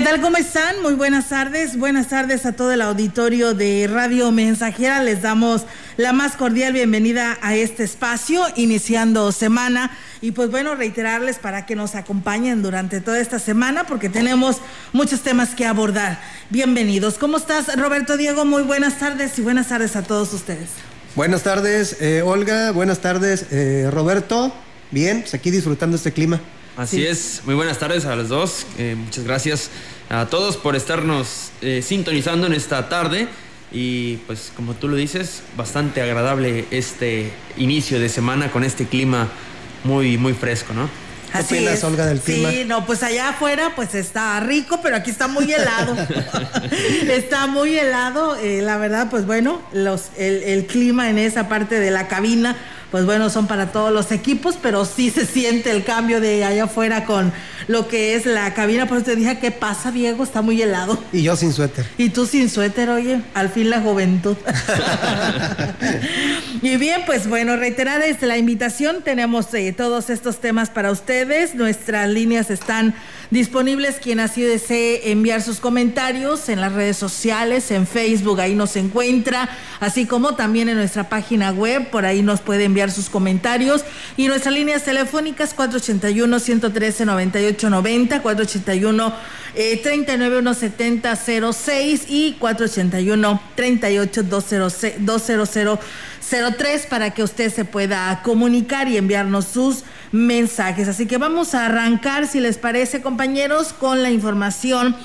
¿Qué tal? ¿Cómo están? Muy buenas tardes. Buenas tardes a todo el auditorio de Radio Mensajera. Les damos la más cordial bienvenida a este espacio, iniciando semana. Y pues bueno, reiterarles para que nos acompañen durante toda esta semana porque tenemos muchos temas que abordar. Bienvenidos. ¿Cómo estás, Roberto Diego? Muy buenas tardes y buenas tardes a todos ustedes. Buenas tardes, eh, Olga. Buenas tardes, eh, Roberto. Bien, pues aquí disfrutando este clima. Así es, muy buenas tardes a los dos. Eh, muchas gracias a todos por estarnos eh, sintonizando en esta tarde. Y pues como tú lo dices, bastante agradable este inicio de semana con este clima muy, muy fresco, ¿no? Así es. Olga, del clima? Sí, no, pues allá afuera pues está rico, pero aquí está muy helado. está muy helado, eh, la verdad, pues bueno, los, el, el clima en esa parte de la cabina pues bueno, son para todos los equipos, pero sí se siente el cambio de allá afuera con lo que es la cabina. Por eso te dije, ¿qué pasa, Diego? Está muy helado. Y yo sin suéter. Y tú sin suéter, oye, al fin la juventud. y bien, pues bueno, reiterar es la invitación. Tenemos eh, todos estos temas para ustedes. Nuestras líneas están disponibles. Quien así desee enviar sus comentarios en las redes sociales, en Facebook, ahí nos encuentra, así como también en nuestra página web, por ahí nos puede enviar sus comentarios. Y nuestras líneas telefónicas 481-113-9890, 481-391-7006 y 481-38-20003 para que usted se pueda comunicar y enviarnos sus mensajes. Así que vamos a arrancar, si les parece, compañeros, con la información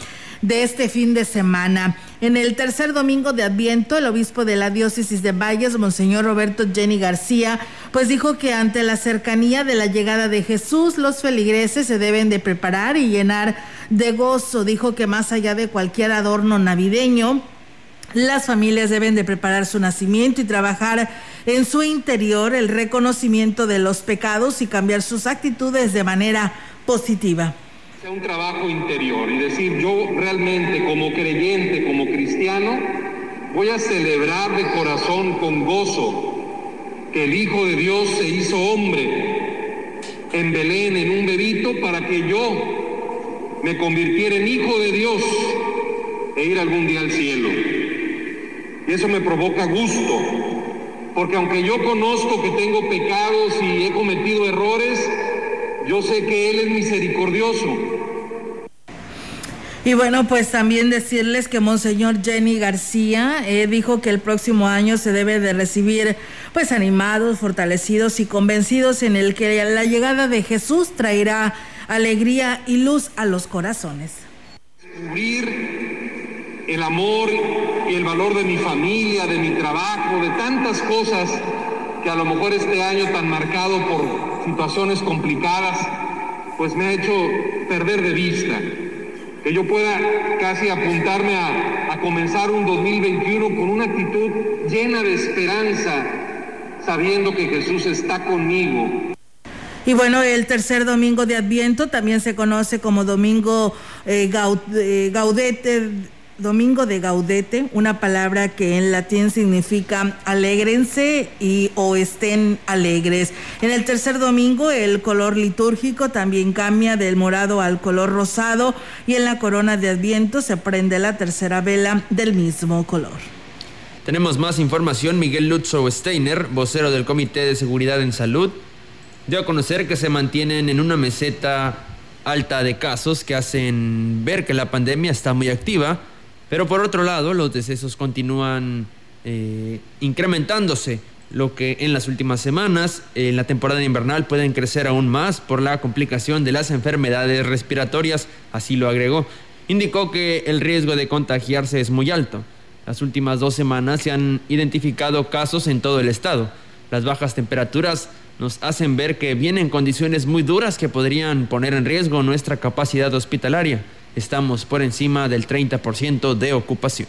de este fin de semana. En el tercer domingo de Adviento, el obispo de la diócesis de Valles, Monseñor Roberto Jenny García, pues dijo que ante la cercanía de la llegada de Jesús, los feligreses se deben de preparar y llenar de gozo. Dijo que más allá de cualquier adorno navideño, las familias deben de preparar su nacimiento y trabajar en su interior el reconocimiento de los pecados y cambiar sus actitudes de manera positiva un trabajo interior y decir yo realmente como creyente, como cristiano, voy a celebrar de corazón con gozo que el Hijo de Dios se hizo hombre en Belén, en un bebito, para que yo me convirtiera en Hijo de Dios e ir algún día al cielo. Y eso me provoca gusto, porque aunque yo conozco que tengo pecados y he cometido errores, yo sé que Él es misericordioso. Y bueno, pues también decirles que Monseñor Jenny García eh, dijo que el próximo año se debe de recibir pues animados, fortalecidos y convencidos en el que la llegada de Jesús traerá alegría y luz a los corazones. Descubrir el amor y el valor de mi familia, de mi trabajo, de tantas cosas que a lo mejor este año tan marcado por situaciones complicadas, pues me ha hecho perder de vista. Que yo pueda casi apuntarme a, comenzar un 2021 con una actitud llena de esperanza, sabiendo que Jesús está conmigo, y bueno, el tercer domingo de Adviento también se conoce como Domingo eh, eh Gaudete Domingo de Gaudete, una palabra que en latín significa alégrense y o estén alegres. En el tercer domingo el color litúrgico también cambia del morado al color rosado y en la corona de Adviento se prende la tercera vela del mismo color. Tenemos más información. Miguel Lutzow Steiner, vocero del Comité de Seguridad en Salud, dio a conocer que se mantienen en una meseta alta de casos que hacen ver que la pandemia está muy activa pero por otro lado, los decesos continúan eh, incrementándose, lo que en las últimas semanas, en la temporada invernal, pueden crecer aún más por la complicación de las enfermedades respiratorias, así lo agregó. Indicó que el riesgo de contagiarse es muy alto. Las últimas dos semanas se han identificado casos en todo el estado. Las bajas temperaturas nos hacen ver que vienen condiciones muy duras que podrían poner en riesgo nuestra capacidad hospitalaria estamos por encima del 30% de ocupación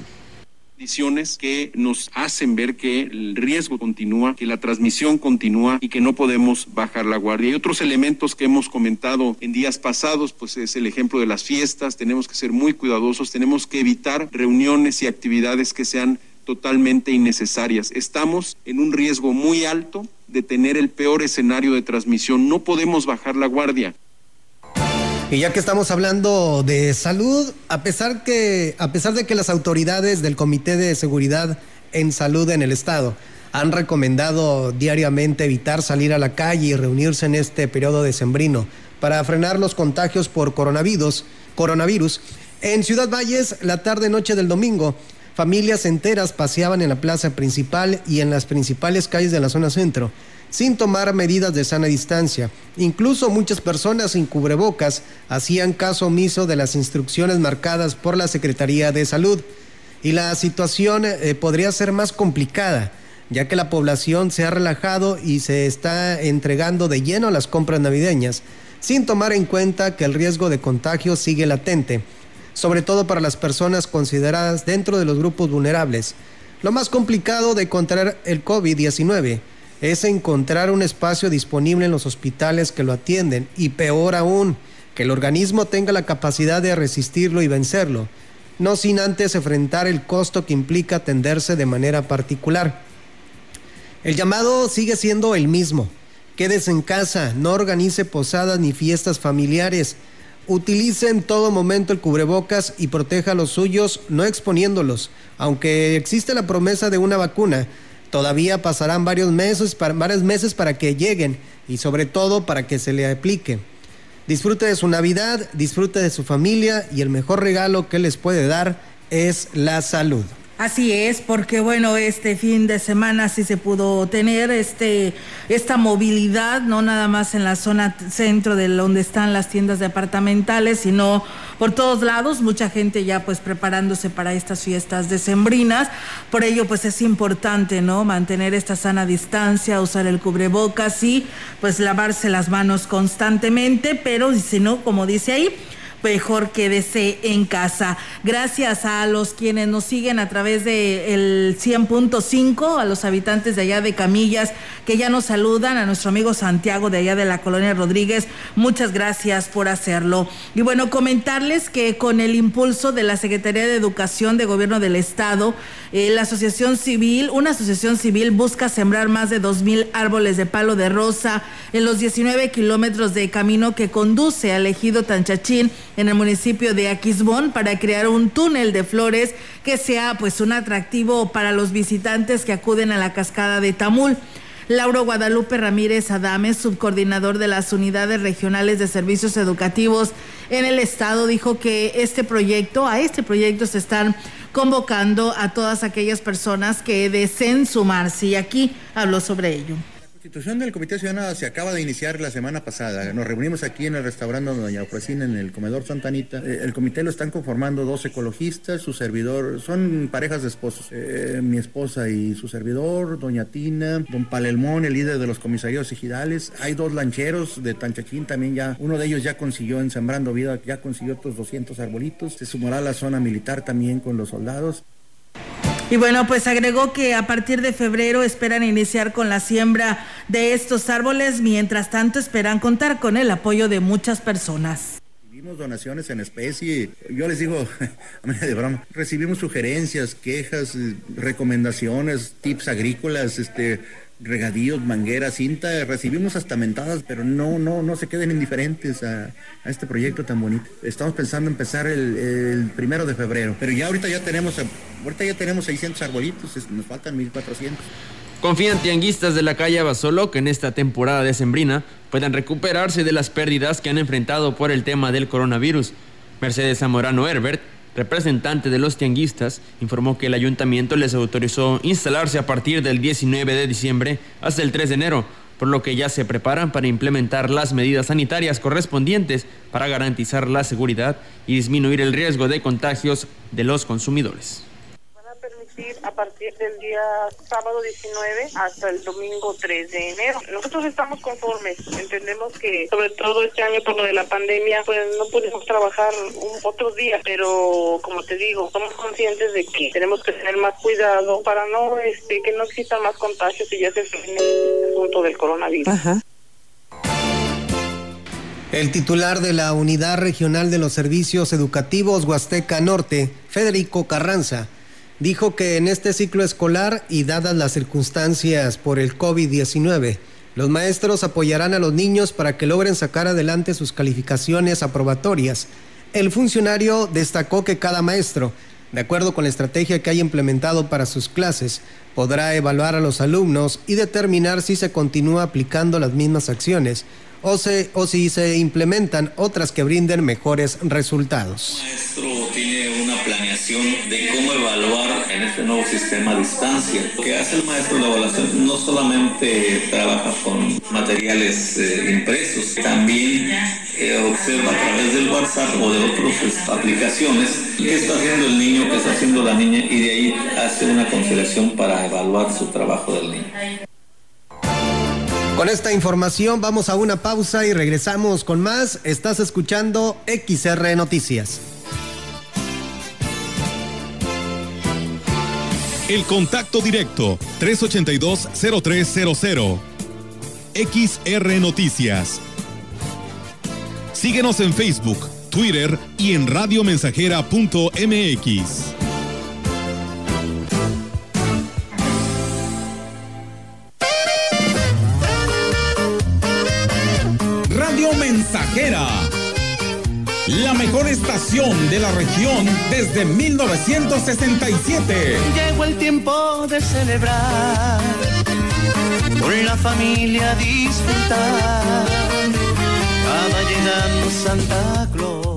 condiciones que nos hacen ver que el riesgo continúa, que la transmisión continúa y que no podemos bajar la guardia. Y otros elementos que hemos comentado en días pasados, pues es el ejemplo de las fiestas, tenemos que ser muy cuidadosos, tenemos que evitar reuniones y actividades que sean totalmente innecesarias. Estamos en un riesgo muy alto de tener el peor escenario de transmisión, no podemos bajar la guardia. Y ya que estamos hablando de salud, a pesar que a pesar de que las autoridades del Comité de Seguridad en Salud en el estado han recomendado diariamente evitar salir a la calle y reunirse en este periodo decembrino para frenar los contagios por coronavirus, coronavirus, en Ciudad Valles la tarde noche del domingo familias enteras paseaban en la plaza principal y en las principales calles de la zona centro sin tomar medidas de sana distancia. Incluso muchas personas sin cubrebocas hacían caso omiso de las instrucciones marcadas por la Secretaría de Salud. Y la situación eh, podría ser más complicada, ya que la población se ha relajado y se está entregando de lleno a las compras navideñas, sin tomar en cuenta que el riesgo de contagio sigue latente, sobre todo para las personas consideradas dentro de los grupos vulnerables. Lo más complicado de contraer el COVID-19 es encontrar un espacio disponible en los hospitales que lo atienden y peor aún, que el organismo tenga la capacidad de resistirlo y vencerlo, no sin antes enfrentar el costo que implica atenderse de manera particular. El llamado sigue siendo el mismo. Quédese en casa, no organice posadas ni fiestas familiares. Utilice en todo momento el cubrebocas y proteja a los suyos, no exponiéndolos. Aunque existe la promesa de una vacuna, Todavía pasarán varios meses, para, varios meses para que lleguen y sobre todo para que se le aplique. Disfrute de su Navidad, disfrute de su familia y el mejor regalo que les puede dar es la salud. Así es, porque bueno, este fin de semana sí se pudo tener este esta movilidad, no nada más en la zona centro de donde están las tiendas departamentales, sino por todos lados, mucha gente ya pues preparándose para estas fiestas decembrinas. Por ello pues es importante, ¿no? Mantener esta sana distancia, usar el cubrebocas y pues lavarse las manos constantemente, pero si no, como dice ahí, mejor quédese en casa. Gracias a los quienes nos siguen a través del 100.5, a los habitantes de allá de Camillas que ya nos saludan, a nuestro amigo Santiago de allá de la colonia Rodríguez. Muchas gracias por hacerlo. Y bueno, comentarles que con el impulso de la Secretaría de Educación de Gobierno del Estado, eh, la Asociación Civil, una asociación civil busca sembrar más de dos mil árboles de palo de rosa en los 19 kilómetros de camino que conduce al ejido Tanchachín en el municipio de Aquisbón para crear un túnel de flores que sea pues un atractivo para los visitantes que acuden a la cascada de Tamul. Lauro Guadalupe Ramírez Adames, subcoordinador de las unidades regionales de servicios educativos en el estado, dijo que este proyecto, a este proyecto se están convocando a todas aquellas personas que deseen sumarse y aquí habló sobre ello. Constitución del Comité Ciudadano se acaba de iniciar la semana pasada. Nos reunimos aquí en el restaurante Doña Ofrecina, en el comedor Santanita. Eh, el comité lo están conformando dos ecologistas, su servidor, son parejas de esposos. Eh, mi esposa y su servidor, Doña Tina, Don Palelmón, el líder de los comisarios ejidales. Hay dos lancheros de Tanchachín también ya. Uno de ellos ya consiguió en Sembrando Vida, ya consiguió otros 200 arbolitos. Se sumará la zona militar también con los soldados. Y bueno, pues agregó que a partir de febrero esperan iniciar con la siembra de estos árboles, mientras tanto esperan contar con el apoyo de muchas personas Recibimos donaciones en especie. Yo les digo, de broma, recibimos sugerencias, quejas, recomendaciones, tips agrícolas, este, regadíos, mangueras, cinta, recibimos hasta mentadas, pero no, no, no se queden indiferentes a, este proyecto tan bonito. Estamos pensando empezar el, primero de febrero, pero ya ahorita ya tenemos, ahorita ya tenemos 600 arbolitos, nos faltan 1400. Confían tianguistas de la calle Basolo que en esta temporada de sembrina puedan recuperarse de las pérdidas que han enfrentado por el tema del coronavirus. Mercedes Zamorano Herbert representante de los tianguistas, informó que el ayuntamiento les autorizó instalarse a partir del 19 de diciembre hasta el 3 de enero, por lo que ya se preparan para implementar las medidas sanitarias correspondientes para garantizar la seguridad y disminuir el riesgo de contagios de los consumidores a partir del día sábado 19 hasta el domingo 3 de enero. Nosotros estamos conformes, entendemos que sobre todo este año por lo de la pandemia pues no pudimos trabajar un, otros días, pero como te digo, somos conscientes de que tenemos que tener más cuidado para no este que no existan más contagios y ya se frene el asunto del coronavirus. El titular de la Unidad Regional de los Servicios Educativos Huasteca Norte, Federico Carranza, dijo que en este ciclo escolar y dadas las circunstancias por el COVID-19, Los maestros apoyarán a los niños para que logren sacar adelante sus calificaciones aprobatorias. El funcionario destacó que cada maestro, de acuerdo con la estrategia que haya implementado para sus clases, podrá evaluar a los alumnos y determinar si se continúa aplicando las mismas acciones o, o si se implementan otras que brinden mejores resultados. El maestro tiene una planeación de cómo evaluar en este nuevo sistema a distancia. Lo que hace el maestro de evaluación no solamente trabaja con materiales eh, impresos, también eh, observa a través del WhatsApp o de otras aplicaciones qué está haciendo el niño, qué está haciendo la niña y de ahí hace una consideración para evaluar su trabajo del niño. Con esta información vamos a una pausa y regresamos con más. Estás escuchando XR Noticias. El contacto directo 382-0300. XR Noticias. Síguenos en Facebook, Twitter y en radiomensajera.mx. La mejor estación de la región desde 1967. Llegó el tiempo de celebrar, con la familia disfrutar. Va llegando Santa Claus.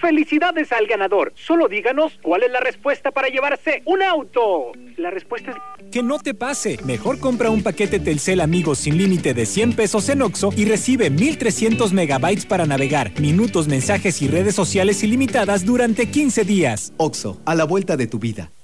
Felicidades al ganador. Solo díganos cuál es la respuesta para llevarse un auto. La respuesta es... Que no te pase. Mejor compra un paquete Telcel Amigos sin límite de 100 pesos en Oxo y recibe 1300 megabytes para navegar, minutos, mensajes y redes sociales ilimitadas durante 15 días. Oxo, a la vuelta de tu vida.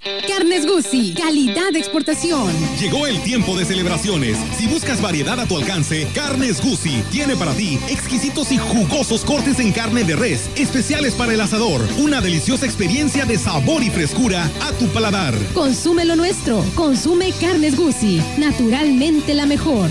Carnes Guzzi, calidad de exportación. Llegó el tiempo de celebraciones. Si buscas variedad a tu alcance, Carnes Guzzi tiene para ti exquisitos y jugosos cortes en carne de res, especiales para el asador. Una deliciosa experiencia de sabor y frescura a tu paladar. Consume lo nuestro. Consume Carnes Guzzi, naturalmente la mejor.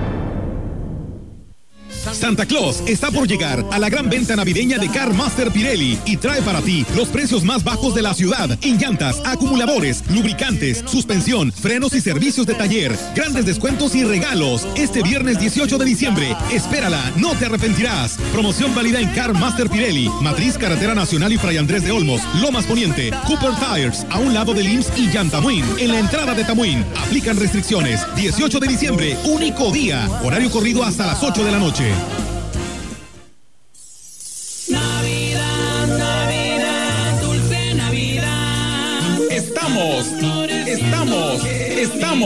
Santa Claus está por llegar a la gran venta navideña de Car Master Pirelli y trae para ti los precios más bajos de la ciudad en llantas, acumuladores, lubricantes, suspensión, frenos y servicios de taller. Grandes descuentos y regalos este viernes 18 de diciembre. Espérala, no te arrepentirás. Promoción válida en Car Master Pirelli, Matriz Carretera Nacional y Fray Andrés de Olmos, Lomas Poniente, Cooper Tires, a un lado del IMSS y Yantamuin, en la entrada de Tamuín. Aplican restricciones. 18 de diciembre, único día. Horario corrido hasta las 8 de la noche.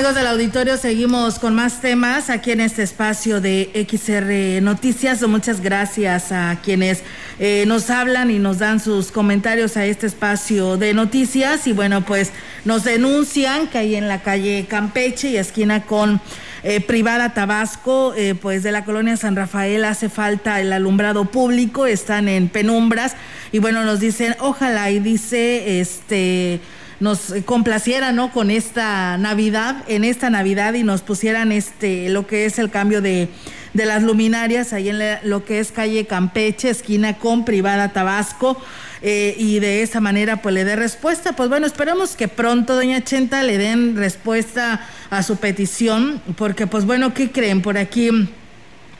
Amigos del auditorio, seguimos con más temas aquí en este espacio de XR Noticias. Muchas gracias a quienes eh, nos hablan y nos dan sus comentarios a este espacio de noticias. Y bueno, pues nos denuncian que ahí en la calle Campeche y esquina con eh, Privada Tabasco, eh, pues de la colonia San Rafael hace falta el alumbrado público, están en penumbras. Y bueno, nos dicen, ojalá y dice, este nos complaciera ¿no? con esta Navidad, en esta Navidad y nos pusieran este lo que es el cambio de, de las luminarias ahí en lo que es calle Campeche, esquina con privada Tabasco. Eh, y de esa manera pues le dé respuesta. Pues bueno, esperamos que pronto, doña Chenta, le den respuesta a su petición, porque pues bueno, ¿qué creen? Por aquí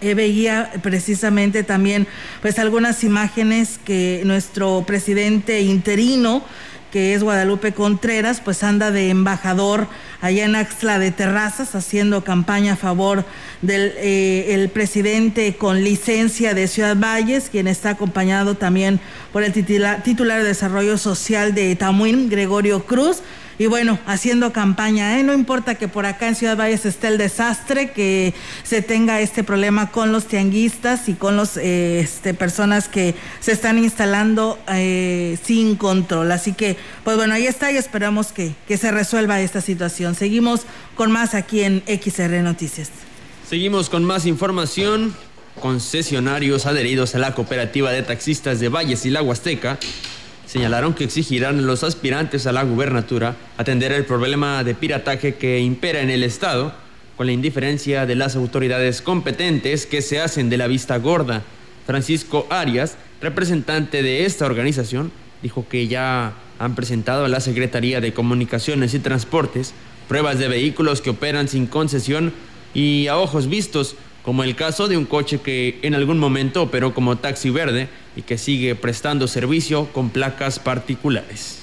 eh, veía precisamente también pues algunas imágenes que nuestro presidente interino que es Guadalupe Contreras, pues anda de embajador allá en Axla de Terrazas haciendo campaña a favor del eh, presidente con licencia de Ciudad Valles, quien está acompañado también por el titular, titular de Desarrollo Social de Tamuín, Gregorio Cruz y bueno, haciendo campaña, ¿eh? no importa que por acá en Ciudad Valles esté el desastre, que se tenga este problema con los tianguistas y con las eh, este, personas que se están instalando eh, sin control. Así que, pues bueno, ahí está y esperamos que, que se resuelva esta situación. Seguimos con más aquí en XR Noticias. Seguimos con más información. Concesionarios adheridos a la cooperativa de taxistas de Valles y la Huasteca señalaron que exigirán a los aspirantes a la gubernatura atender el problema de pirataje que impera en el Estado, con la indiferencia de las autoridades competentes que se hacen de la vista gorda. Francisco Arias, representante de esta organización, dijo que ya han presentado a la Secretaría de Comunicaciones y Transportes pruebas de vehículos que operan sin concesión y a ojos vistos como el caso de un coche que en algún momento operó como taxi verde y que sigue prestando servicio con placas particulares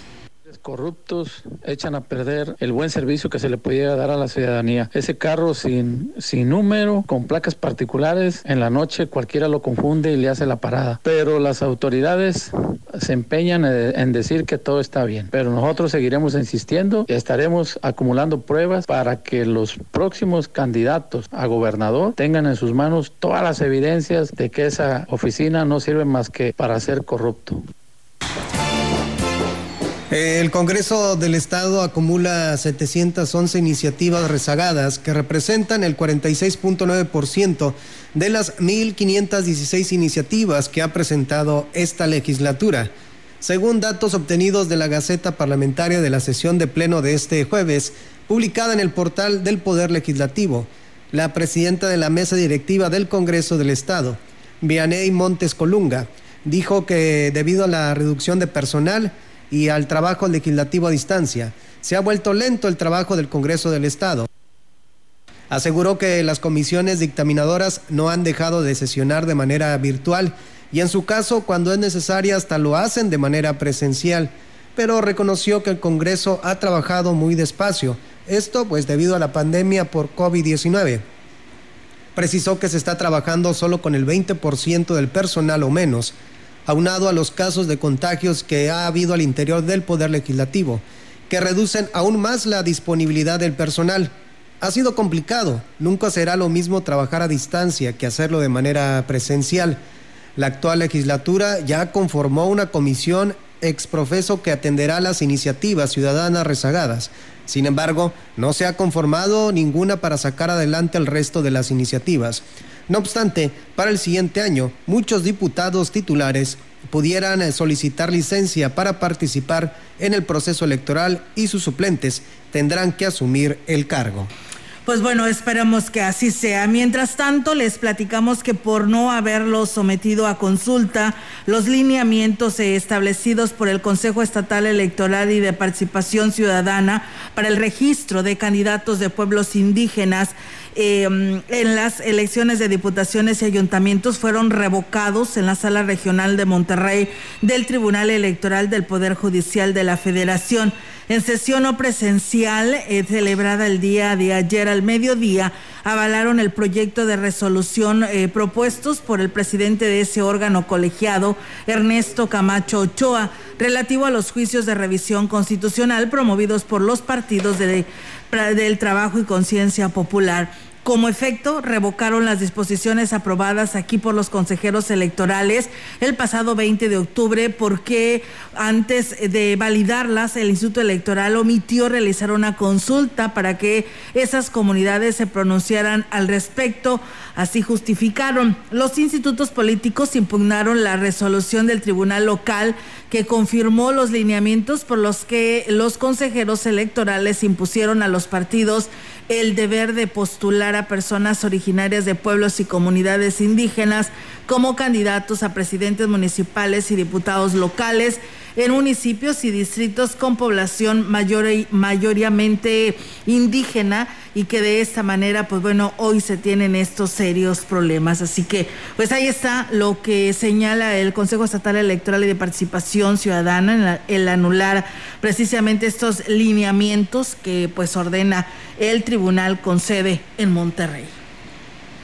corruptos echan a perder el buen servicio que se le podía dar a la ciudadanía. Ese carro sin, sin número, con placas particulares, en la noche cualquiera lo confunde y le hace la parada. Pero las autoridades se empeñan en decir que todo está bien. Pero nosotros seguiremos insistiendo y estaremos acumulando pruebas para que los próximos candidatos a gobernador tengan en sus manos todas las evidencias de que esa oficina no sirve más que para ser corrupto. El Congreso del Estado acumula 711 iniciativas rezagadas que representan el 46.9% de las 1.516 iniciativas que ha presentado esta legislatura. Según datos obtenidos de la Gaceta Parlamentaria de la sesión de pleno de este jueves, publicada en el portal del Poder Legislativo, la presidenta de la mesa directiva del Congreso del Estado, Vianey Montes Colunga, dijo que debido a la reducción de personal, y al trabajo legislativo a distancia. Se ha vuelto lento el trabajo del Congreso del Estado. Aseguró que las comisiones dictaminadoras no han dejado de sesionar de manera virtual y en su caso, cuando es necesaria, hasta lo hacen de manera presencial, pero reconoció que el Congreso ha trabajado muy despacio, esto pues debido a la pandemia por COVID-19. Precisó que se está trabajando solo con el 20% del personal o menos, aunado a los casos de contagios que ha habido al interior del Poder Legislativo, que reducen aún más la disponibilidad del personal. Ha sido complicado, nunca será lo mismo trabajar a distancia que hacerlo de manera presencial. La actual legislatura ya conformó una comisión exprofeso que atenderá las iniciativas ciudadanas rezagadas. Sin embargo, no se ha conformado ninguna para sacar adelante el resto de las iniciativas. No obstante, para el siguiente año, muchos diputados titulares pudieran eh, solicitar licencia para participar en el proceso electoral y sus suplentes tendrán que asumir el cargo. Pues bueno, esperamos que así sea. Mientras tanto, les platicamos que por no haberlo sometido a consulta, los lineamientos establecidos por el Consejo Estatal Electoral y de Participación Ciudadana para el registro de candidatos de pueblos indígenas Em, en las elecciones de diputaciones y ayuntamientos fueron revocados en la sala regional de Monterrey del Tribunal Electoral del Poder Judicial de la Federación. En sesión no presencial, eh, celebrada el día de ayer al mediodía, avalaron el proyecto de resolución eh, propuestos por el presidente de ese órgano colegiado, Ernesto Camacho Ochoa relativo a los juicios de revisión constitucional promovidos por los partidos de, del Trabajo y Conciencia Popular. Como efecto, revocaron las disposiciones aprobadas aquí por los consejeros electorales el pasado 20 de octubre porque antes de validarlas el Instituto Electoral omitió realizar una consulta para que esas comunidades se pronunciaran al respecto. Así justificaron. Los institutos políticos impugnaron la resolución del Tribunal Local que confirmó los lineamientos por los que los consejeros electorales impusieron a los partidos el deber de postular a personas originarias de pueblos y comunidades indígenas como candidatos a presidentes municipales y diputados locales en municipios y distritos con población mayor, mayoritariamente indígena y que de esta manera, pues bueno, hoy se tienen estos serios problemas. Así que, pues ahí está lo que señala el Consejo Estatal Electoral y de Participación Ciudadana, en el anular precisamente estos lineamientos que pues ordena el tribunal con sede en Monterrey.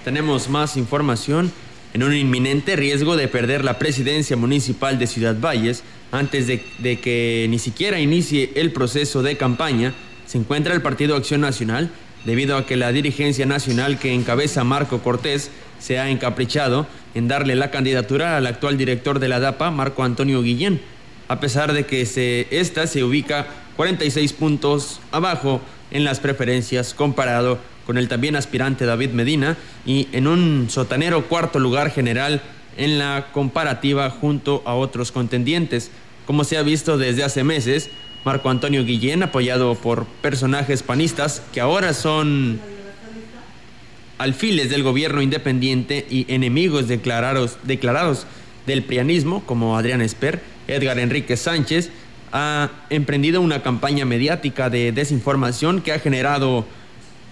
Tenemos más información. En un inminente riesgo de perder la presidencia municipal de Ciudad Valles, antes de, que ni siquiera inicie el proceso de campaña, se encuentra el Partido Acción Nacional, debido a que la dirigencia nacional que encabeza Marco Cortés se ha encaprichado en darle la candidatura al actual director de la DAPA, Marco Antonio Guillén, a pesar de que se, esta se ubica 46 puntos abajo en las preferencias comparado con el también aspirante David Medina y en un sotanero cuarto lugar general en la comparativa junto a otros contendientes. Como se ha visto desde hace meses, Marco Antonio Guillén, apoyado por personajes panistas que ahora son alfiles del gobierno independiente y enemigos declarados, declarados del prianismo, como Adrián Esper, Edgar Enrique Sánchez, ha emprendido una campaña mediática de desinformación que ha generado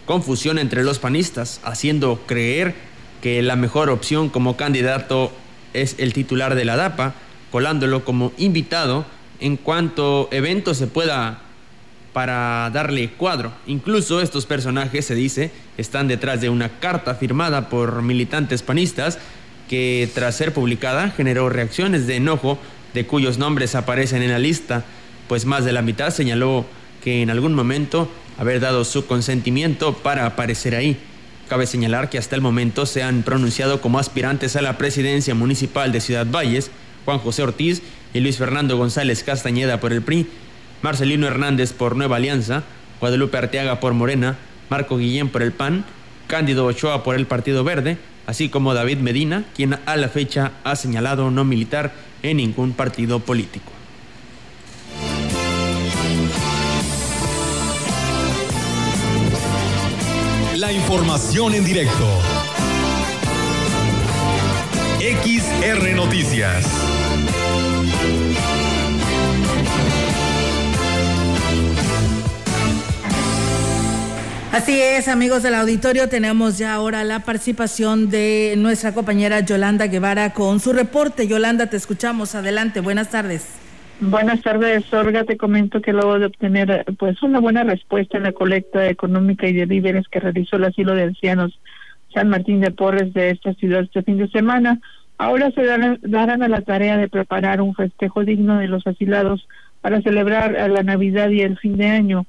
confusión entre los panistas, haciendo creer que la mejor opción como candidato es el titular de la DAPA, colándolo como invitado en cuanto evento se pueda para darle cuadro. Incluso estos personajes, se dice, están detrás de una carta firmada por militantes panistas que tras ser publicada generó reacciones de enojo de cuyos nombres aparecen en la lista, pues más de la mitad señaló que en algún momento haber dado su consentimiento para aparecer ahí. Cabe señalar que hasta el momento se han pronunciado como aspirantes a la presidencia municipal de Ciudad Valles Juan José Ortiz y Luis Fernando González Castañeda por el PRI, Marcelino Hernández por Nueva Alianza, Guadalupe Arteaga por Morena, Marco Guillén por el PAN, Cándido Ochoa por el Partido Verde, así como David Medina, quien a la fecha ha señalado no militar en ningún partido político. La información en directo. XR Noticias. Así es, amigos del auditorio, tenemos ya ahora la participación de nuestra compañera Yolanda Guevara con su reporte. Yolanda, te escuchamos. Adelante, buenas tardes. Buenas tardes, Olga. Te comento que luego de obtener pues una buena respuesta en la colecta económica y de víveres que realizó el asilo de ancianos San Martín de Porres de esta ciudad este fin de semana, ahora se darán, a la tarea de preparar un festejo digno de los asilados para celebrar la Navidad y el fin de año.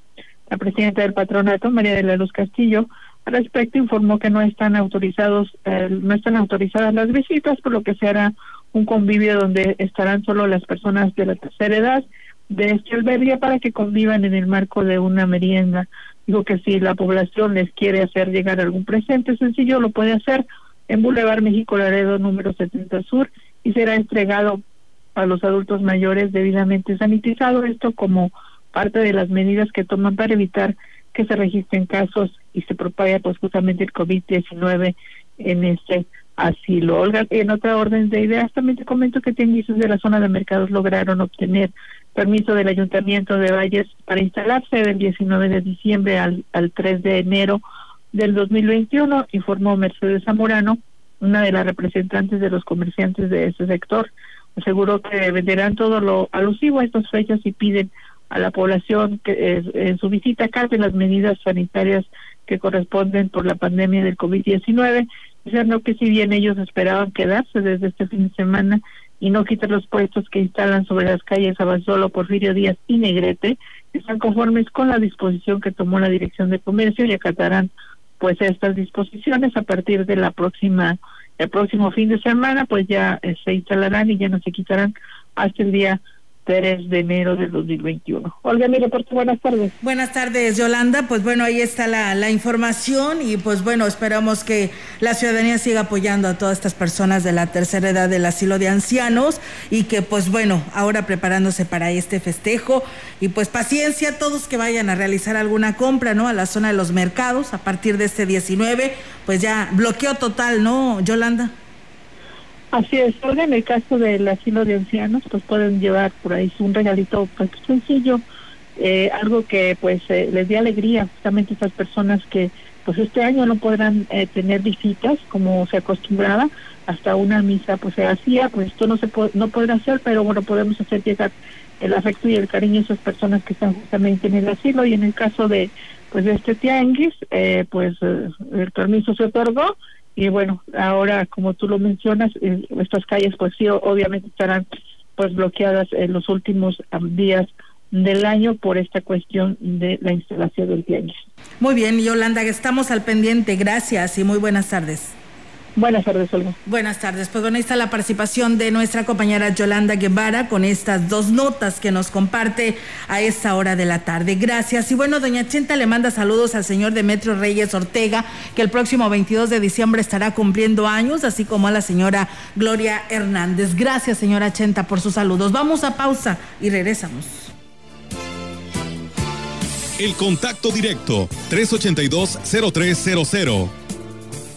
La presidenta del patronato, María de la Luz Castillo, al respecto informó que no están autorizados, eh, no están autorizadas las visitas, por lo que se hará un convivio donde estarán solo las personas de la tercera edad de este albergue para que convivan en el marco de una merienda. Digo que si la población les quiere hacer llegar algún presente sencillo, lo puede hacer en Boulevard México Laredo número 70 Sur y será entregado a los adultos mayores debidamente sanitizado, esto como parte de las medidas que toman para evitar que se registren casos y se propague pues justamente el COVID-19 en este asilo. Olga, en otra orden de ideas, también te comento que tianguises de la zona de mercados lograron obtener permiso del Ayuntamiento de Valles para instalarse del 19 de diciembre al, al 3 de enero del 2021, informó Mercedes Zamorano, una de las representantes de los comerciantes de ese sector. Aseguró que venderán todo lo alusivo a estas fechas y piden a la población que en su visita de las medidas sanitarias que corresponden por la pandemia del COVID-19 diciendo que si bien ellos esperaban quedarse desde este fin de semana, y no quitar los puestos que instalan sobre las calles Abasolo, Porfirio Díaz y Negrete, están conformes con la disposición que tomó la Dirección de Comercio y acatarán pues estas disposiciones a partir de la próxima el próximo fin de semana pues ya eh, se instalarán y ya no se quitarán hasta el día 3 de enero del 2021. Olga, mi reporte, buenas tardes. Buenas tardes, Yolanda. Pues bueno, ahí está la, la, información y pues bueno, esperamos que la ciudadanía siga apoyando a todas estas personas de la tercera edad del asilo de ancianos y que pues bueno, ahora preparándose para este festejo y pues paciencia todos que vayan a realizar alguna compra, ¿no? A la zona de los mercados a partir de este 19, pues ya bloqueo total, ¿no, Yolanda? Así es, en el caso del asilo de ancianos, pues pueden llevar por ahí un regalito pues, sencillo, eh, algo que pues eh, les dé alegría justamente a esas personas que pues este año no podrán eh, tener visitas como se acostumbraba, hasta una misa pues se hacía, pues esto no se no podrá hacer, pero bueno, podemos hacer llegar el afecto y el cariño a esas personas que están justamente en el asilo y en el caso de pues de este tianguis, pues el permiso se otorgó y bueno, ahora como tú lo mencionas, eh, estas calles pues sí, obviamente estarán pues bloqueadas en los últimos días del año por esta cuestión de la instalación del tianguis. Muy bien, Yolanda, estamos al pendiente. Gracias y muy buenas tardes. Buenas tardes, Olga. Buenas tardes. Pues bueno, ahí está la participación de nuestra compañera Yolanda Guevara con estas dos notas que nos comparte a esta hora de la tarde. Gracias. Y bueno, doña Chenta le manda saludos al señor Demetrio Reyes Ortega, que el próximo 22 de diciembre estará cumpliendo años, así como a la señora Gloria Hernández. Gracias, señora Chenta, por sus saludos. Vamos a pausa y regresamos. El contacto directo 382-0300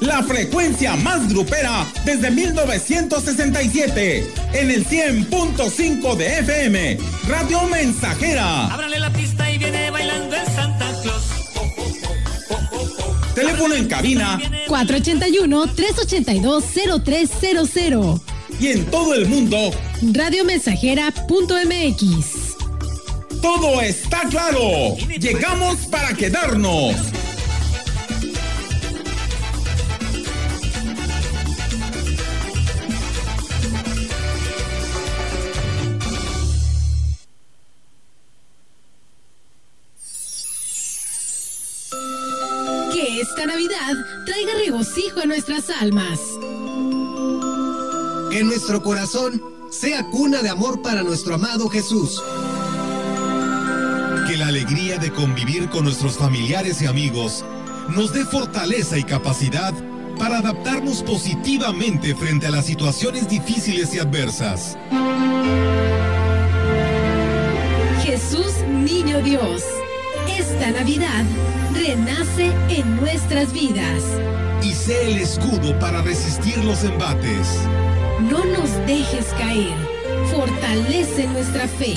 la frecuencia más grupera desde 1967, en el 100.5 de FM, Radio Mensajera. Ábrale la pista y viene bailando el Santa Claus. Teléfono en cabina 481-382-0300. Y en todo el mundo, radiomensajera.mx. Todo está claro. Llegamos para quedarnos. Nuestras almas. Que nuestro corazón sea cuna de amor para nuestro amado Jesús. Que la alegría de convivir con nuestros familiares y amigos nos dé fortaleza y capacidad para adaptarnos positivamente frente a las situaciones difíciles y adversas. Jesús Niño Dios, esta Navidad renace en nuestras vidas. Y sé el escudo para resistir los embates. No nos dejes caer. Fortalece nuestra fe.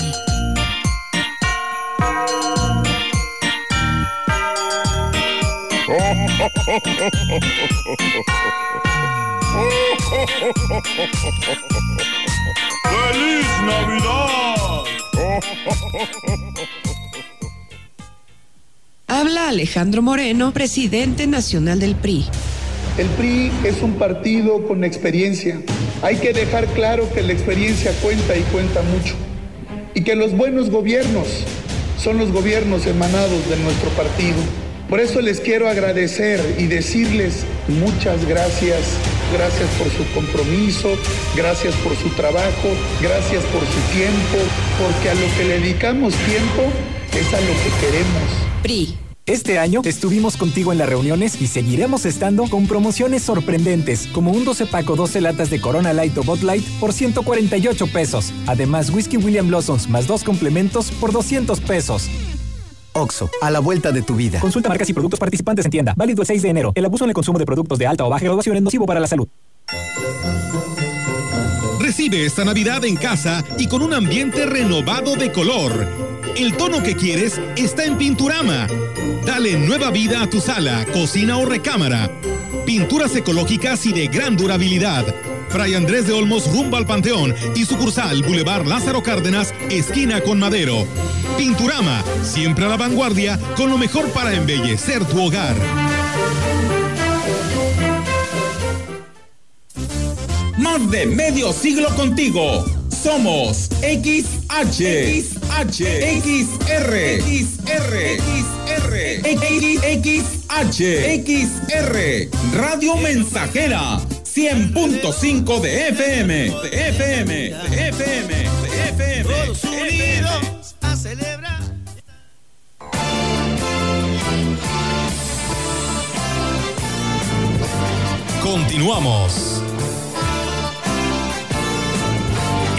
¡Feliz Navidad! Habla Alejandro Moreno, presidente nacional del PRI. El PRI es un partido con experiencia. Hay que dejar claro que la experiencia cuenta y cuenta mucho. Y que los buenos gobiernos son los gobiernos emanados de nuestro partido. Por eso les quiero agradecer y decirles muchas gracias. Gracias por su compromiso, gracias por su trabajo, gracias por su tiempo, porque a lo que le dedicamos tiempo es a lo que queremos. PRI. Este año estuvimos contigo en las reuniones y seguiremos estando con promociones sorprendentes, como un 12 paco 12 latas de Corona Light o Bot Light por 148 pesos. Además, Whisky William Blossoms más dos complementos por 200 pesos. Oxo, a la vuelta de tu vida. Consulta marcas y productos participantes en tienda. Válido el 6 de enero. El abuso en el consumo de productos de alta o baja graduación es nocivo para la salud. Recibe esta Navidad en casa y con un ambiente renovado de color. El tono que quieres está en Pinturama. Dale nueva vida a tu sala, cocina o recámara. Pinturas ecológicas y de gran durabilidad. Fray Andrés de Olmos rumbo al Panteón y sucursal Boulevard Lázaro Cárdenas, esquina con Madero. Pinturama, siempre a la vanguardia con lo mejor para embellecer tu hogar. Más de medio siglo contigo. Somos XH, XH, XR, XR, XR, XH, XR, Radio Mensajera, 100.5 de FM, de FM, de FM, de FM. Todos unidos a celebrar. Continuamos.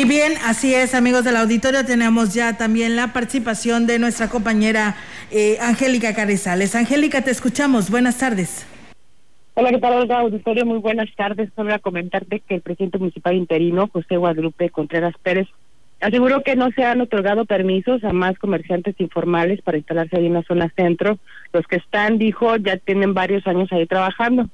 Y bien, así es, amigos del auditorio, tenemos ya también la participación de nuestra compañera eh, Angélica Carrizales. Angélica, te escuchamos. Buenas tardes. Hola, ¿qué tal, Olga? Auditorio, muy buenas tardes. Solo a comentarte que el presidente municipal interino, José Guadalupe Contreras Pérez, aseguró que no se han otorgado permisos a más comerciantes informales para instalarse ahí en la zona centro. Los que están, dijo, ya tienen varios años ahí trabajando.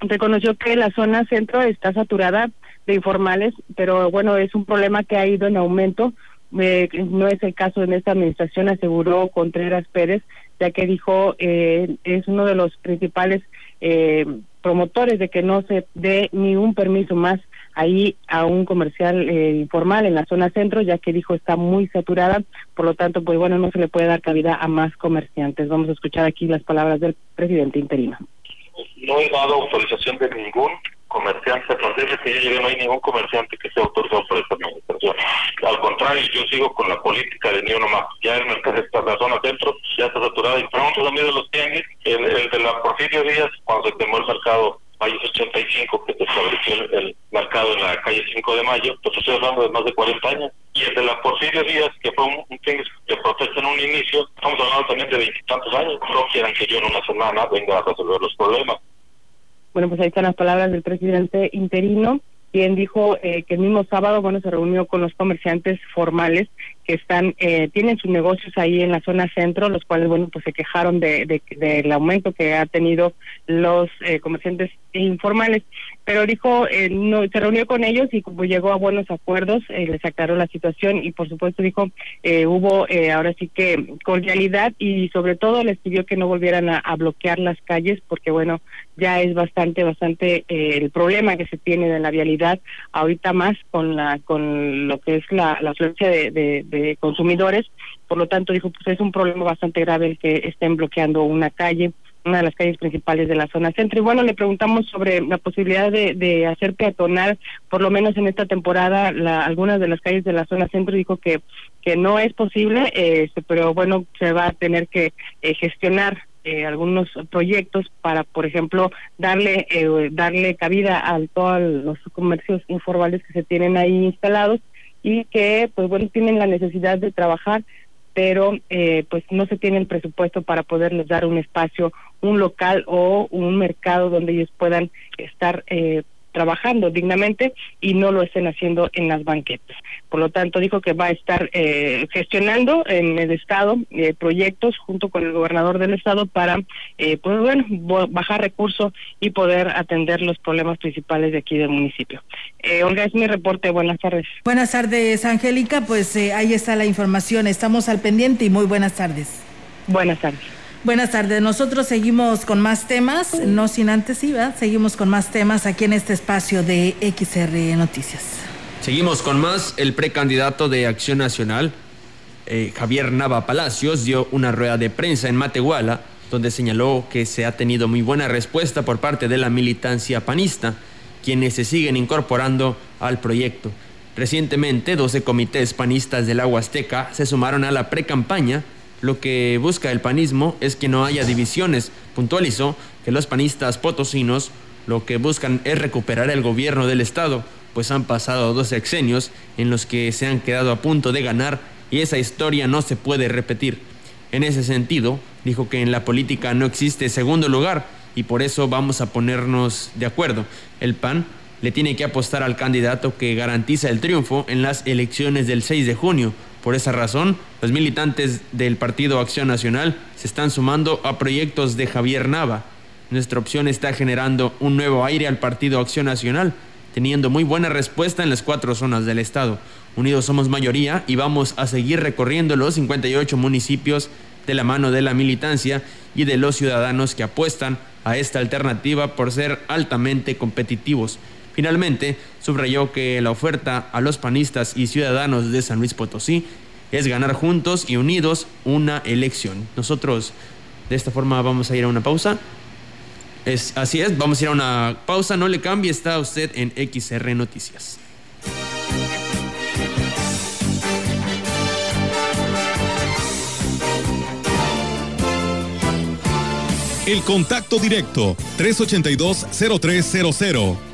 Reconoció que la zona centro está saturada de informales, pero bueno, es un problema que ha ido en aumento. Eh, no es el caso en esta administración, aseguró Contreras Pérez, ya que dijo eh, es uno de los principales eh, promotores de que no se dé ni un permiso más ahí a un comercial eh, informal en la zona centro, ya que dijo está muy saturada, por lo tanto, pues bueno, no se le puede dar cabida a más comerciantes. Vamos a escuchar aquí las palabras del presidente interino. No he dado autorización de ningún comerciante, a partir que yo llegué no hay ningún comerciante que sea autorizado por esta administración. Al contrario, yo sigo con la política de ni uno más. Ya el mercado está en la zona centro, ya está saturada y pronto también de los tianguis, el, de la Porfirio Díaz, cuando se quemó el mercado Valles 85, que se estableció el, el mercado en la calle 5 de mayo, pues estoy hablando de más de 40 años. Y el de la Porfirio Díaz, que fue un, un tianguis de protesta en un inicio, estamos hablando también de veintitantos años. No quieran que yo en una semana venga a resolver los problemas. Bueno, pues ahí están las palabras del presidente interino, quien dijo eh, que el mismo sábado, bueno, se reunió con los comerciantes formales que están, eh, tienen sus negocios ahí en la zona centro, los cuales, bueno, pues se quejaron de, de- del aumento que ha tenido los eh, comerciantes informales, pero dijo, eh, no, se reunió con ellos y como llegó a buenos acuerdos, eh, les aclaró la situación y por supuesto dijo, eh, hubo eh, ahora sí que cordialidad y sobre todo les pidió que no volvieran a, bloquear las calles porque bueno, ya es bastante, bastante eh, el problema que se tiene de la vialidad ahorita más con la con lo que es la, la afluencia de- de consumidores. Por lo tanto, dijo, pues es un problema bastante grave el que estén bloqueando una calle una de las calles principales de la zona centro. Y bueno, le preguntamos sobre la posibilidad de, de hacer peatonal, por lo menos en esta temporada, la, algunas de las calles de la zona centro. Dijo que, que no es posible, eh, pero bueno, se va a tener que eh, gestionar eh, algunos proyectos para, por ejemplo, darle eh, darle cabida a todos los comercios informales que se tienen ahí instalados y que, pues bueno, tienen la necesidad de trabajar pero eh, pues no se tiene el presupuesto para poderles dar un espacio, un local o un mercado donde ellos puedan estar eh, trabajando dignamente y no lo estén haciendo en las banquetas. Por lo tanto, dijo que va a estar eh, gestionando en el Estado eh, proyectos junto con el gobernador del Estado para, eh, pues bueno, bajar recursos y poder atender los problemas principales de aquí del municipio. Eh, Olga, es mi reporte. Buenas tardes. Buenas tardes, Angélica. Pues eh, ahí está la información. Estamos al pendiente y muy buenas tardes. Buenas tardes. Buenas tardes. Nosotros seguimos con más temas, no sin antes, ¿verdad? Seguimos con más temas aquí en este espacio de XR Noticias. Seguimos con más. El precandidato de Acción Nacional, eh, Javier Nava Palacios, dio una rueda de prensa en Matehuala, donde señaló que se ha tenido muy buena respuesta por parte de la militancia panista quienes se siguen incorporando al proyecto. Recientemente, 12 comités panistas del agua azteca se sumaron a la pre-campaña. Lo que busca el panismo es que no haya divisiones. Puntualizó que los panistas potosinos lo que buscan es recuperar el gobierno del Estado, pues han pasado dos sexenios en los que se han quedado a punto de ganar y esa historia no se puede repetir. En ese sentido, dijo que en la política no existe segundo lugar y por eso vamos a ponernos de acuerdo. El PAN le tiene que apostar al candidato que garantiza el triunfo en las elecciones del 6 de junio. Por esa razón, los militantes del Partido Acción Nacional se están sumando a proyectos de Javier Nava. Nuestra opción está generando un nuevo aire al Partido Acción Nacional, teniendo muy buena respuesta en las cuatro zonas del Estado. Unidos somos mayoría y vamos a seguir recorriendo los 58 municipios de la mano de la militancia y de los ciudadanos que apuestan a esta alternativa por ser altamente competitivos. Finalmente, subrayó que la oferta a los panistas y ciudadanos de San Luis Potosí es ganar juntos y unidos una elección. Nosotros de esta forma vamos a ir a una pausa. Es, así es, vamos a ir a una pausa, no le cambie, está usted en XR Noticias. El contacto directo 382-0300.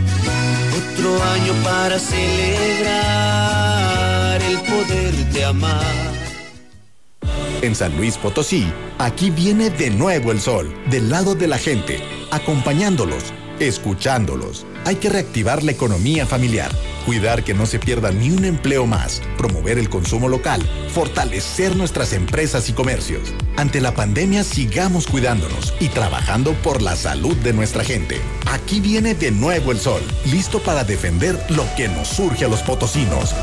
Otro año para celebrar el poder de amar. En San Luis Potosí, aquí viene de nuevo el sol, del lado de la gente, acompañándolos, escuchándolos. Hay que reactivar la economía familiar, cuidar que no se pierda ni un empleo más, promover el consumo local, fortalecer nuestras empresas y comercios. Ante la pandemia sigamos cuidándonos y trabajando por la salud de nuestra gente. Aquí viene de nuevo el sol, listo para defender lo que nos surge a los potosinos.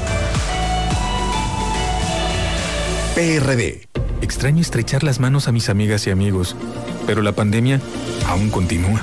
PRD. Extraño estrechar las manos a mis amigas y amigos, pero la pandemia aún continúa.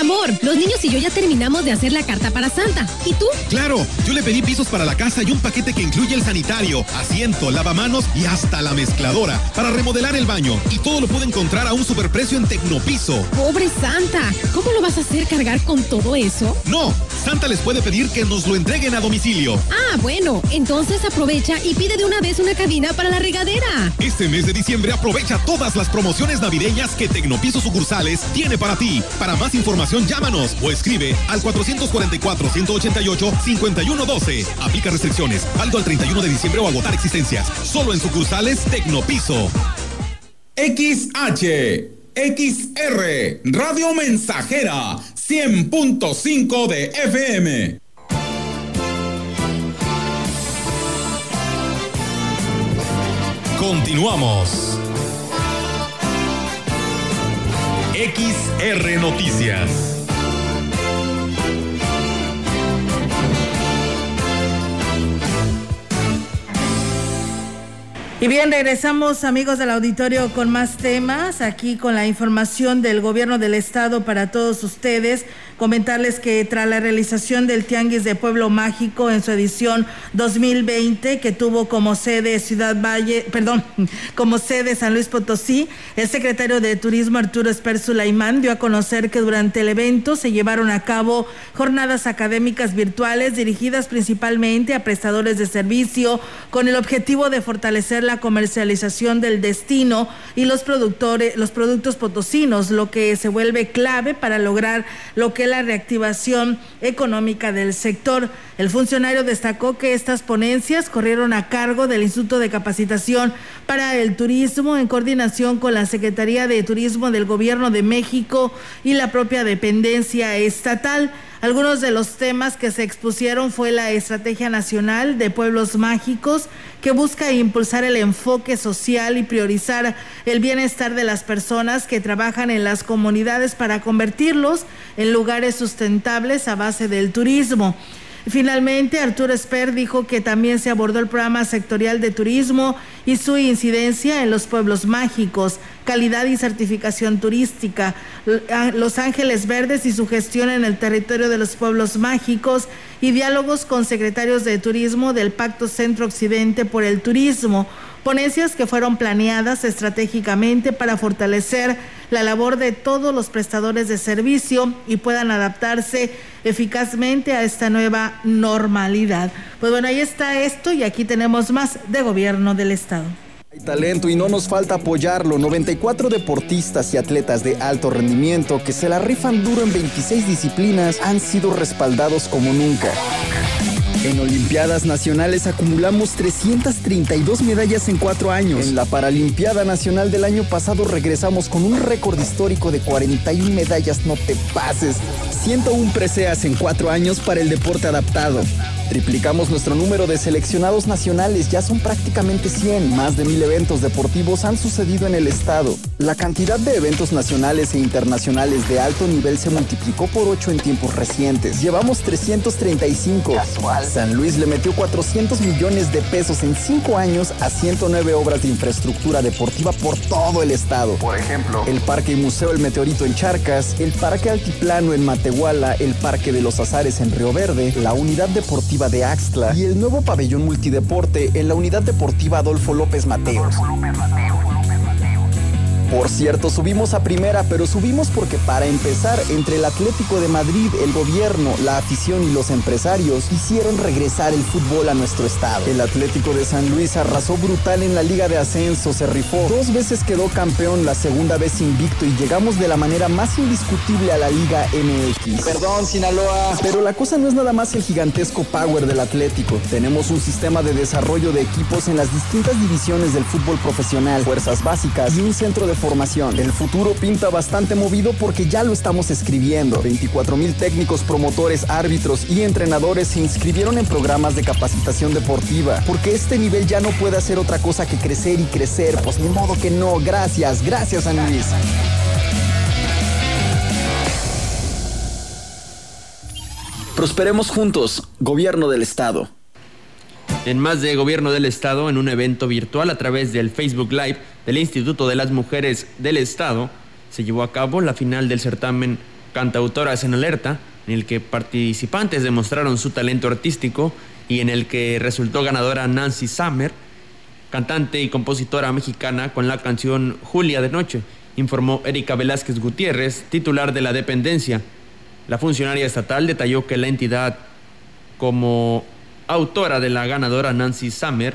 Amor, los niños y yo ya terminamos de hacer la carta para Santa. ¿Y tú? Claro, yo le pedí pisos para la casa y un paquete que incluye el sanitario, asiento, lavamanos y hasta la mezcladora para remodelar el baño. Y todo lo puede encontrar a un superprecio en Tecnopiso. Pobre Santa, ¿cómo lo vas a hacer cargar con todo eso? No, Santa les puede pedir que nos lo entreguen a domicilio. Ah, bueno, entonces aprovecha y pide de una vez una cabina para la regadera. Este mes de diciembre aprovecha todas las promociones navideñas que Tecnopiso Sucursales tiene para ti. Para más información, llámanos o escribe al 444-188-5112. Aplica restricciones. Válido al 31 de diciembre o agotar existencias. Solo en sucursales Tecnopiso. XH, XR, Radio Mensajera, 100.5 de FM. Continuamos. XR Noticias. Y bien, regresamos amigos del auditorio con más temas, aquí con la información del gobierno del estado para todos ustedes. Comentarles que tras la realización del Tianguis de Pueblo Mágico en su edición 2020, que tuvo como sede Ciudad Valle, perdón, como sede San Luis Potosí, el secretario de Turismo Arturo Esper Sulaimán dio a conocer que durante el evento se llevaron a cabo jornadas académicas virtuales dirigidas principalmente a prestadores de servicio con el objetivo de fortalecer la comercialización del destino y los productores, los productos potosinos, lo que se vuelve clave para lograr lo que la reactivación económica del sector. El funcionario destacó que estas ponencias corrieron a cargo del Instituto de Capacitación para el Turismo en coordinación con la Secretaría de Turismo del Gobierno de México y la propia dependencia estatal. Algunos de los temas que se expusieron fue la Estrategia Nacional de Pueblos Mágicos, que busca impulsar el enfoque social y priorizar el bienestar de las personas que trabajan en las comunidades para convertirlos en lugares sustentables a base del turismo. Finalmente, Arturo Esper dijo que también se abordó el programa sectorial de turismo y su incidencia en los pueblos mágicos, calidad y certificación turística, Los Ángeles Verdes y su gestión en el territorio de los pueblos mágicos y diálogos con secretarios de turismo del Pacto Centro Occidente por el Turismo, ponencias que fueron planeadas estratégicamente para fortalecer la labor de todos los prestadores de servicio y puedan adaptarse eficazmente a esta nueva normalidad. Pues bueno, ahí está esto y aquí tenemos más de gobierno del Estado. Talento y no nos falta apoyarlo. 94 deportistas y atletas de alto rendimiento que se la rifan duro en 26 disciplinas han sido respaldados como nunca. En Olimpiadas Nacionales acumulamos 332 medallas en cuatro años. En la Paralimpiada Nacional del año pasado regresamos con un récord histórico de 41 medallas, no te pases. 101 preseas en cuatro años para el deporte adaptado. Triplicamos nuestro número de seleccionados nacionales, ya son prácticamente 100. Más de mil eventos deportivos han sucedido en el estado. La cantidad de eventos nacionales e internacionales de alto nivel se multiplicó por 8 en tiempos recientes. Llevamos 335. Casual. San Luis le metió 400 millones de pesos en 5 años a 109 obras de infraestructura deportiva por todo el estado. Por ejemplo, el Parque y Museo El Meteorito en Charcas, el Parque Altiplano en Matehuala, el Parque de los Azares en Río Verde, la Unidad Deportiva de Axtla y el nuevo pabellón multideporte en la Unidad Deportiva Adolfo López Mateos. Por cierto, subimos a primera, pero subimos porque para empezar, entre el Atlético de Madrid, el gobierno, la afición y los empresarios hicieron regresar el fútbol a nuestro estado. El Atlético de San Luis arrasó brutal en la Liga de Ascenso, se rifó. Dos veces quedó campeón, la segunda vez invicto y llegamos de la manera más indiscutible a la Liga MX. Perdón, Sinaloa. Pero la cosa no es nada más el gigantesco power del Atlético. Tenemos un sistema de desarrollo de equipos en las distintas divisiones del fútbol profesional, fuerzas básicas y un centro de El futuro pinta bastante movido porque ya lo estamos escribiendo. 24 mil técnicos, promotores, árbitros y entrenadores se inscribieron en programas de capacitación deportiva. Porque este nivel ya no puede hacer otra cosa que crecer y crecer. Pues ni modo que no. Gracias, gracias San Luis. Prosperemos juntos, Gobierno del Estado. En más de Gobierno del Estado, en un evento virtual a través del Facebook Live del Instituto de las Mujeres del Estado, se llevó a cabo la final del certamen Cantautoras en Alerta, en el que participantes demostraron su talento artístico y en el que resultó ganadora Nancy Summer, cantante y compositora mexicana con la canción Julia de Noche, informó Erika Velázquez Gutiérrez, titular de la dependencia. La funcionaria estatal detalló que la entidad, como autora de la ganadora Nancy Summer,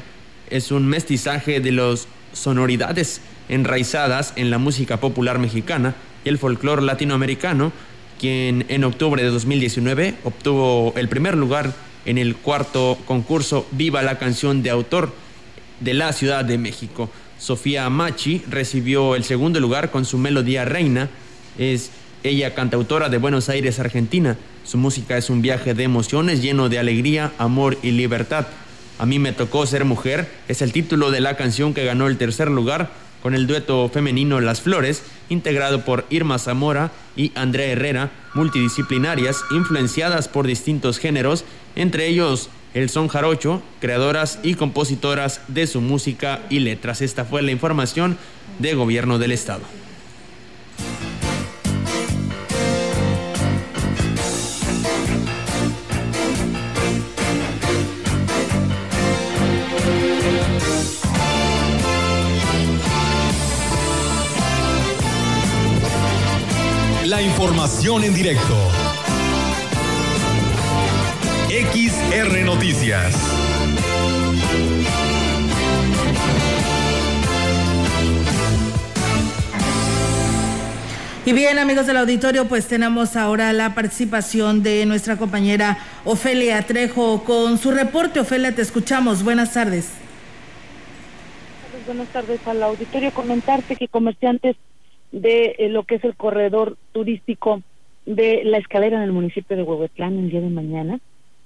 es un mestizaje de las sonoridades enraizadas en la música popular mexicana y el folclore latinoamericano, quien en octubre de 2019 obtuvo el primer lugar en el cuarto concurso Viva la canción de autor de la Ciudad de México. Sofía Machi recibió el segundo lugar con su melodía Reina. Es ella cantautora de Buenos Aires, Argentina. Su música es un viaje de emociones lleno de alegría, amor y libertad. A mí me tocó ser mujer es el título de la canción que ganó el tercer lugar con el dueto femenino Las Flores, integrado por Irma Zamora y Andrea Herrera, multidisciplinarias influenciadas por distintos géneros, entre ellos el son jarocho, creadoras y compositoras de su música y letras. Esta fue la información de gobierno del estado. Información en directo. XR Noticias. Y bien, amigos del auditorio, pues tenemos ahora la participación de nuestra compañera Ofelia Trejo con su reporte. Ofelia, te escuchamos. Buenas tardes. Buenas tardes al auditorio. Comentarte que comerciantes de eh, lo que es el corredor turístico de la escalera en el municipio de Huehuetlán el día de mañana,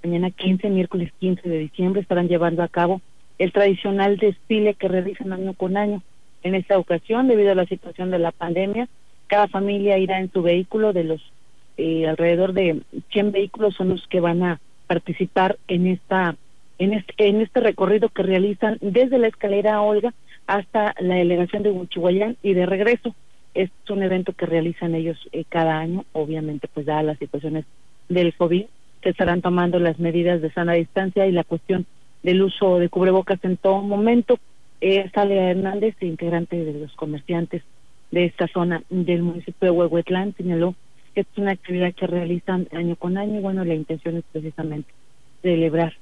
mañana 15, miércoles 15 de diciembre, estarán llevando a cabo el tradicional desfile que realizan año con año. En esta ocasión, debido a la situación de la pandemia, cada familia irá en su vehículo, de los eh, alrededor de 100 vehículos son los que van a participar en esta en este, en este recorrido que realizan desde la escalera Olga hasta la delegación de Huichihuayán y de regreso. Es un evento que realizan ellos eh, cada año, obviamente pues dadas las situaciones del COVID, se estarán tomando las medidas de sana distancia y la cuestión del uso de cubrebocas en todo momento. Eh, Sale Hernández, integrante de los comerciantes de esta zona del municipio de Huehuetlán señaló que es una actividad que realizan año con año y bueno, la intención es precisamente celebrar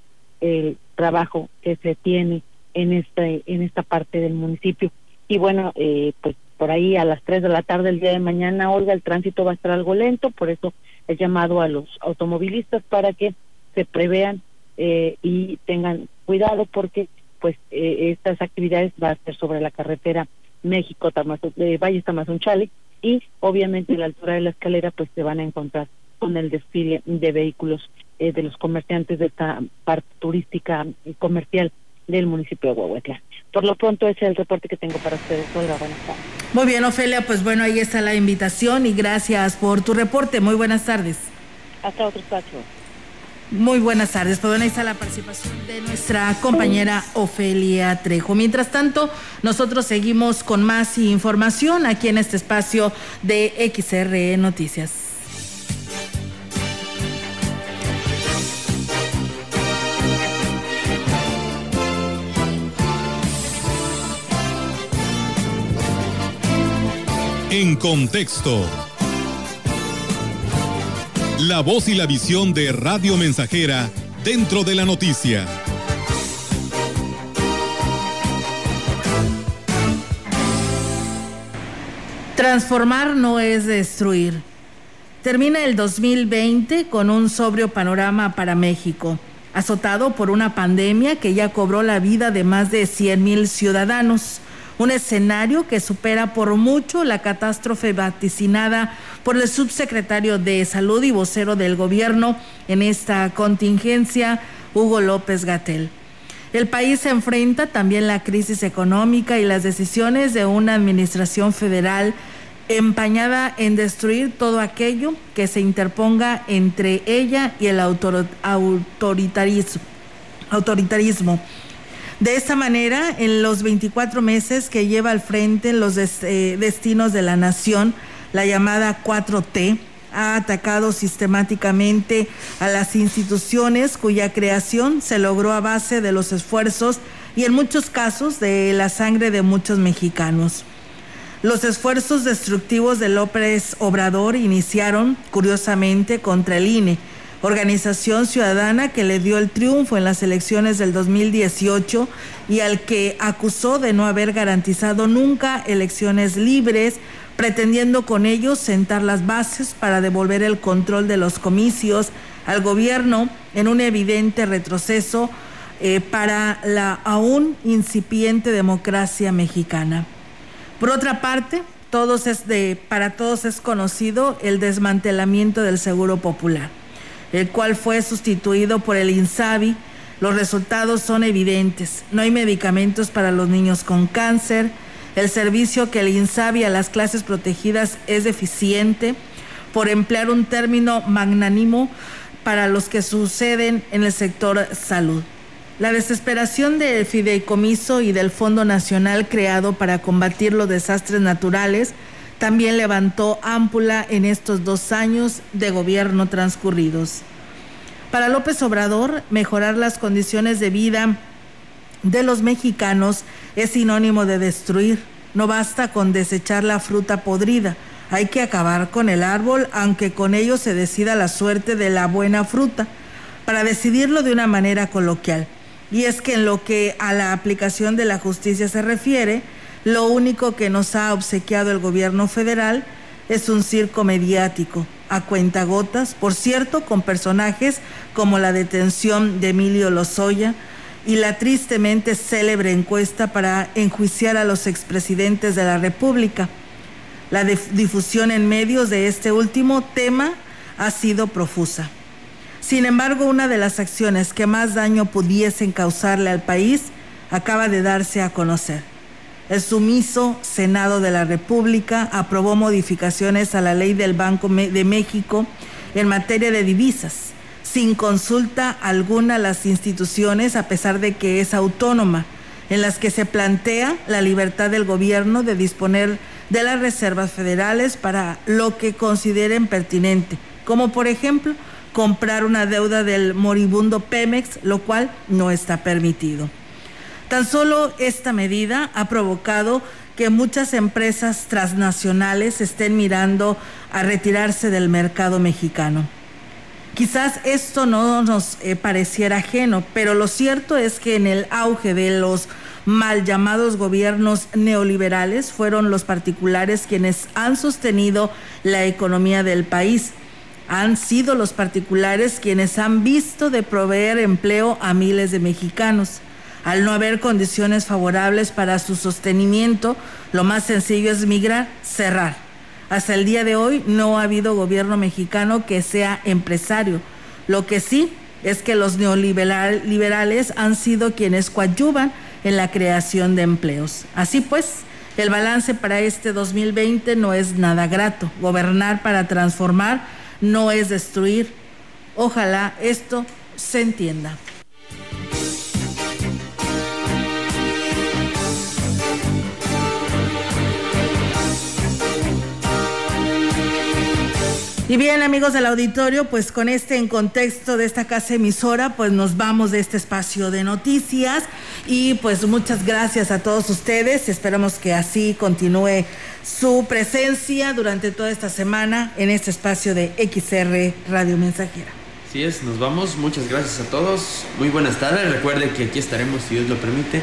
el trabajo que se tiene en este en esta parte del municipio y bueno, eh, pues por ahí a las 3 de la tarde el día de mañana, Olga, el tránsito va a estar algo lento, por eso he llamado a los automovilistas para que se prevean eh, y tengan cuidado porque pues eh, estas actividades va a ser sobre la carretera México, Tamazo, eh, Valle Tamazunchale, y obviamente a la altura de la escalera pues se van a encontrar con el desfile de vehículos eh, de los comerciantes de esta parte turística comercial del municipio de Huehuetla. Por lo pronto ese es el reporte que tengo para ustedes. Hola, buenas tardes. Muy bien, Ofelia, pues bueno, ahí está la invitación y gracias por tu reporte. Muy buenas tardes. Hasta otro espacio. Muy buenas tardes. Pues bueno, ahí está la participación de nuestra compañera Ofelia Trejo. Mientras tanto, nosotros seguimos con más información aquí en este espacio de XR Noticias. En contexto. La voz y la visión de Radio Mensajera dentro de la noticia. Transformar no es destruir. Termina el 2020 con un sobrio panorama para México, azotado por una pandemia que ya cobró la vida de más de 100 mil ciudadanos. Un escenario que supera por mucho la catástrofe vaticinada por el subsecretario de Salud y vocero del gobierno en esta contingencia, Hugo López Gatel. El país se enfrenta también la crisis económica y las decisiones de una administración federal empañada en destruir todo aquello que se interponga entre ella y el autoritarismo. autoritarismo. De esta manera, en los 24 meses que lleva al frente los eh, destinos de la nación, la llamada 4T, ha atacado sistemáticamente a las instituciones cuya creación se logró a base de los esfuerzos y en muchos casos de la sangre de muchos mexicanos. Los esfuerzos destructivos de López Obrador iniciaron, curiosamente, contra el INE, organización ciudadana que le dio el triunfo en las elecciones del 2018 y al que acusó de no haber garantizado nunca elecciones libres, pretendiendo con ellos sentar las bases para devolver el control de los comicios al gobierno en un evidente retroceso eh, para la aún incipiente democracia mexicana. Por otra parte, todos es de, para todos es conocido el desmantelamiento del Seguro Popular, el cual fue sustituido por el INSABI. Los resultados son evidentes. No hay medicamentos para los niños con cáncer. El servicio que el INSABI a las clases protegidas es deficiente. Por emplear un término magnánimo, para los que suceden en el sector salud. La desesperación del fideicomiso y del Fondo Nacional creado para combatir los desastres naturales también levantó ámpula en estos dos años de gobierno transcurridos. Para López Obrador, mejorar las condiciones de vida de los mexicanos es sinónimo de destruir. No basta con desechar la fruta podrida, hay que acabar con el árbol, aunque con ello se decida la suerte de la buena fruta, para decidirlo de una manera coloquial. Y es que en lo que a la aplicación de la justicia se refiere, lo único que nos ha obsequiado el gobierno federal es un circo mediático, a cuentagotas, por cierto, con personajes como la detención de Emilio Lozoya y la tristemente célebre encuesta para enjuiciar a los expresidentes de la República. La difusión en medios de este último tema ha sido profusa. Sin embargo, una de las acciones que más daño pudiesen causarle al país acaba de darse a conocer. El sumiso Senado de la República aprobó modificaciones a la ley del Banco de México en materia de divisas, sin consulta alguna a las instituciones, a pesar de que es autónoma, en las que se plantea la libertad del gobierno de disponer de las reservas federales para lo que consideren pertinente, como por ejemplo comprar una deuda del moribundo Pemex, lo cual no está permitido. Tan solo esta medida ha provocado que muchas empresas transnacionales estén mirando a retirarse del mercado mexicano. Quizás esto no nos eh, pareciera ajeno, pero lo cierto es que en el auge de los mal llamados gobiernos neoliberales fueron los particulares quienes han sostenido la economía del país han sido los particulares quienes han visto de proveer empleo a miles de mexicanos. Al no haber condiciones favorables para su sostenimiento, lo más sencillo es migrar, cerrar. Hasta el día de hoy no ha habido gobierno mexicano que sea empresario. Lo que sí es que los neoliberales han sido quienes coadyuvan en la creación de empleos. Así pues, el balance para este 2020 no es nada grato. Gobernar para transformar no es destruir. Ojalá esto se entienda. Y bien, amigos del auditorio, pues con este en contexto de esta casa emisora, pues nos vamos de este espacio de noticias y pues muchas gracias a todos ustedes. Esperamos que así continúe su presencia durante toda esta semana en este espacio de XR Radio Mensajera. Así es, nos vamos. Muchas gracias a todos. Muy buenas tardes. Recuerde que aquí estaremos, si Dios lo permite,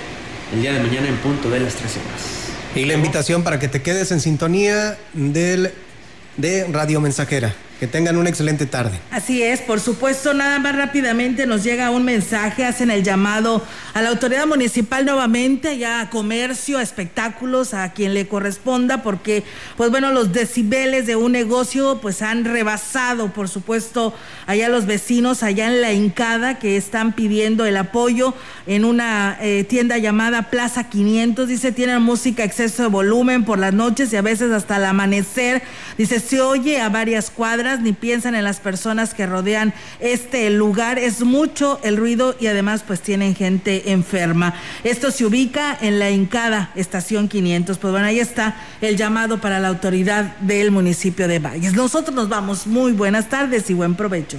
el día de mañana en punto de las 13 horas. Y la invitación para que te quedes en sintonía del de Radio Mensajera. Que tengan una excelente tarde. Así es, por supuesto, nada más rápidamente nos llega un mensaje, hacen el llamado a la autoridad municipal nuevamente, ya a comercio, a espectáculos, a quien le corresponda, porque, pues bueno, los decibeles de un negocio, pues han rebasado, por supuesto, allá los vecinos, allá en la Incada, que están pidiendo el apoyo en una eh, tienda llamada Plaza 500, dice, tienen música exceso de volumen por las noches y a veces hasta el amanecer, dice, se oye a varias cuadras ni piensan en las personas que rodean este lugar. Es mucho el ruido y además pues tienen gente enferma. Esto se ubica en la Incada, estación 500. Pues bueno, ahí está el llamado para la autoridad del municipio de Valles. Nosotros nos vamos. Muy buenas tardes y buen provecho.